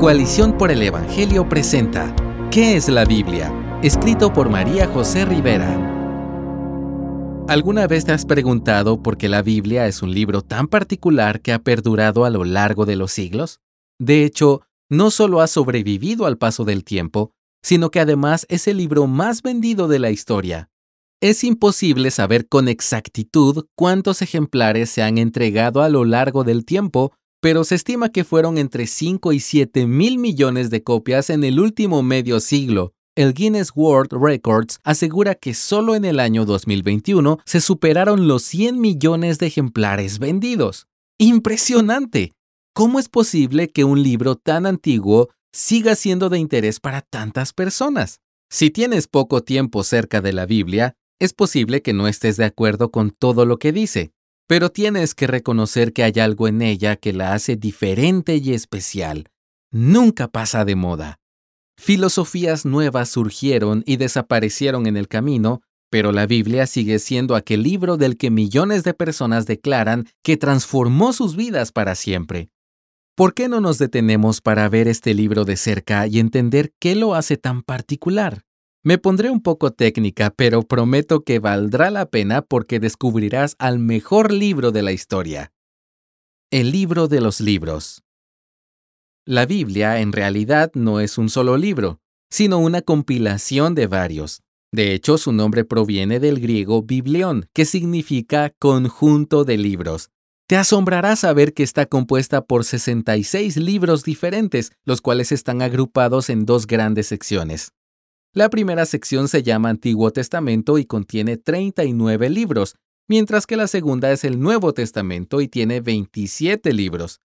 Coalición por el Evangelio presenta ¿Qué es la Biblia? Escrito por María José Rivera. ¿Alguna vez te has preguntado por qué la Biblia es un libro tan particular que ha perdurado a lo largo de los siglos? De hecho, no solo ha sobrevivido al paso del tiempo, sino que además es el libro más vendido de la historia. Es imposible saber con exactitud cuántos ejemplares se han entregado a lo largo del tiempo pero se estima que fueron entre 5 y 7 mil millones de copias en el último medio siglo. El Guinness World Records asegura que solo en el año 2021 se superaron los 100 millones de ejemplares vendidos. ¡Impresionante! ¿Cómo es posible que un libro tan antiguo siga siendo de interés para tantas personas? Si tienes poco tiempo cerca de la Biblia, es posible que no estés de acuerdo con todo lo que dice, pero tienes que reconocer que hay algo en ella que la hace diferente y especial. Nunca pasa de moda. Filosofías nuevas surgieron y desaparecieron en el camino, pero la Biblia sigue siendo aquel libro del que millones de personas declaran que transformó sus vidas para siempre. ¿Por qué no nos detenemos para ver este libro de cerca y entender qué lo hace tan particular? Me pondré un poco técnica, pero prometo que valdrá la pena porque descubrirás al mejor libro de la historia. El libro de los libros. La Biblia en realidad no es un solo libro, sino una compilación de varios. De hecho, su nombre proviene del griego biblión, que significa conjunto de libros. Te asombrará saber que está compuesta por 66 libros diferentes, los cuales están agrupados en dos grandes secciones. La primera sección se llama Antiguo Testamento y contiene 39 libros, mientras que la segunda es el Nuevo Testamento y tiene 27 libros.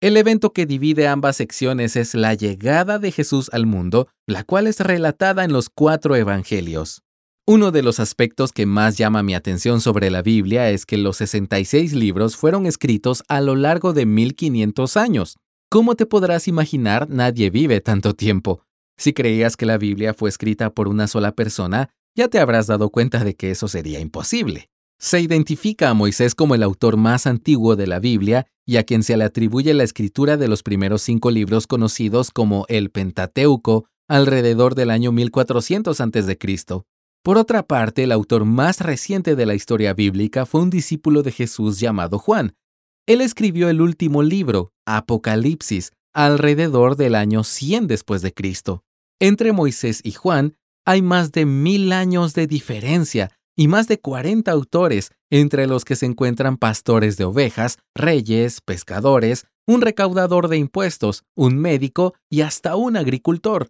El evento que divide ambas secciones es la llegada de Jesús al mundo, la cual es relatada en los cuatro evangelios. Uno de los aspectos que más llama mi atención sobre la Biblia es que los 66 libros fueron escritos a lo largo de 1500 años. ¿Cómo te podrás imaginar, nadie vive tanto tiempo. Si creías que la Biblia fue escrita por una sola persona, ya te habrás dado cuenta de que eso sería imposible. Se identifica a Moisés como el autor más antiguo de la Biblia y a quien se le atribuye la escritura de los primeros cinco libros conocidos como el Pentateuco alrededor del año 1400 a.C. Por otra parte, el autor más reciente de la historia bíblica fue un discípulo de Jesús llamado Juan. Él escribió el último libro, Apocalipsis, alrededor del año 100 después de Cristo. Entre Moisés y Juan hay más de mil años de diferencia y más de 40 autores, entre los que se encuentran pastores de ovejas, reyes, pescadores, un recaudador de impuestos, un médico y hasta un agricultor.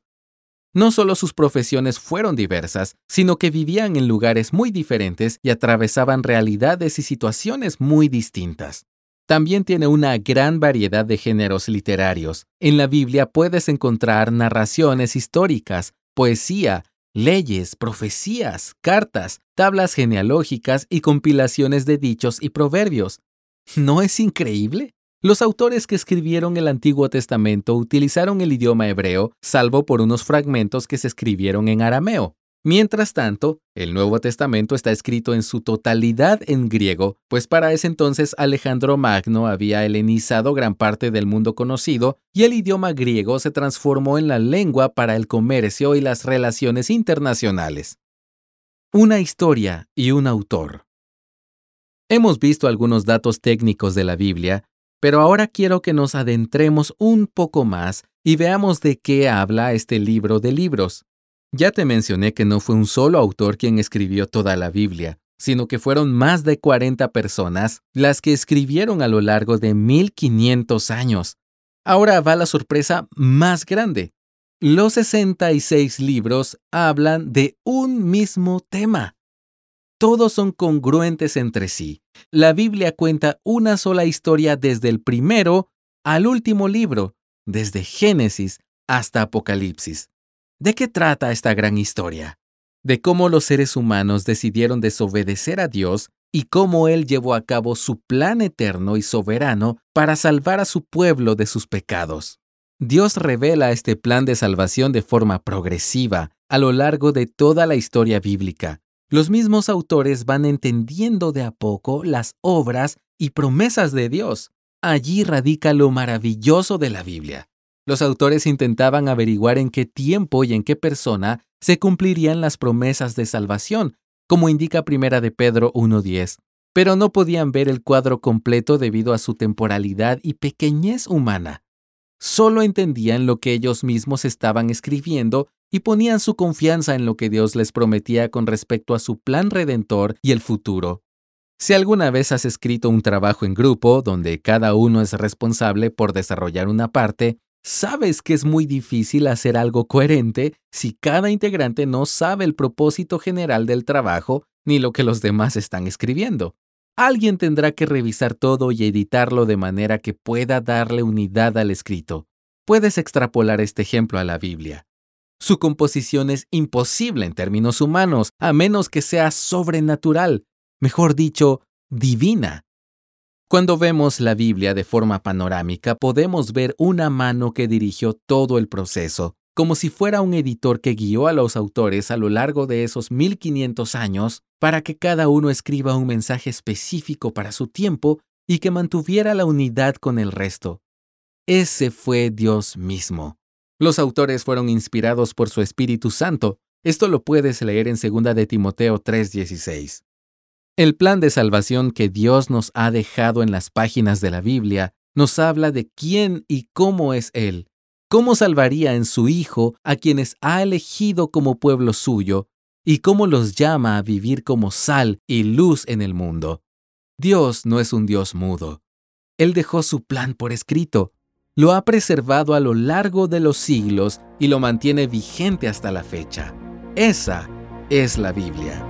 No solo sus profesiones fueron diversas, sino que vivían en lugares muy diferentes y atravesaban realidades y situaciones muy distintas. También tiene una gran variedad de géneros literarios. En la Biblia puedes encontrar narraciones históricas, poesía, leyes, profecías, cartas, tablas genealógicas y compilaciones de dichos y proverbios. ¿No es increíble? Los autores que escribieron el Antiguo Testamento utilizaron el idioma hebreo, salvo por unos fragmentos que se escribieron en arameo. Mientras tanto, el Nuevo Testamento está escrito en su totalidad en griego, pues para ese entonces Alejandro Magno había helenizado gran parte del mundo conocido y el idioma griego se transformó en la lengua para el comercio y las relaciones internacionales. Una historia y un autor. Hemos visto algunos datos técnicos de la Biblia, pero ahora quiero que nos adentremos un poco más y veamos de qué habla este libro de libros. Ya te mencioné que no fue un solo autor quien escribió toda la Biblia, sino que fueron más de 40 personas las que escribieron a lo largo de 1500 años. Ahora va la sorpresa más grande. Los 66 libros hablan de un mismo tema. Todos son congruentes entre sí. La Biblia cuenta una sola historia desde el primero al último libro, desde Génesis hasta Apocalipsis. ¿De qué trata esta gran historia? De cómo los seres humanos decidieron desobedecer a Dios y cómo Él llevó a cabo su plan eterno y soberano para salvar a su pueblo de sus pecados. Dios revela este plan de salvación de forma progresiva a lo largo de toda la historia bíblica. Los mismos autores van entendiendo de a poco las obras y promesas de Dios. Allí radica lo maravilloso de la Biblia. Los autores intentaban averiguar en qué tiempo y en qué persona se cumplirían las promesas de salvación, como indica Primera de Pedro 1.10, pero no podían ver el cuadro completo debido a su temporalidad y pequeñez humana. Solo entendían lo que ellos mismos estaban escribiendo y ponían su confianza en lo que Dios les prometía con respecto a su plan redentor y el futuro. Si alguna vez has escrito un trabajo en grupo donde cada uno es responsable por desarrollar una parte, sabes que es muy difícil hacer algo coherente si cada integrante no sabe el propósito general del trabajo ni lo que los demás están escribiendo. Alguien tendrá que revisar todo y editarlo de manera que pueda darle unidad al escrito. Puedes extrapolar este ejemplo a la Biblia. Su composición es imposible en términos humanos, a menos que sea sobrenatural, mejor dicho, divina. Cuando vemos la Biblia de forma panorámica, podemos ver una mano que dirigió todo el proceso, como si fuera un editor que guió a los autores a lo largo de esos 1500 años para que cada uno escriba un mensaje específico para su tiempo y que mantuviera la unidad con el resto. Ese fue Dios mismo. Los autores fueron inspirados por su Espíritu Santo. Esto lo puedes leer en 2 de Timoteo 3:16. El plan de salvación que Dios nos ha dejado en las páginas de la Biblia nos habla de quién y cómo es Él, cómo salvaría en su Hijo a quienes ha elegido como pueblo suyo y cómo los llama a vivir como sal y luz en el mundo. Dios no es un Dios mudo. Él dejó su plan por escrito lo ha preservado a lo largo de los siglos y lo mantiene vigente hasta la fecha. Esa es la Biblia.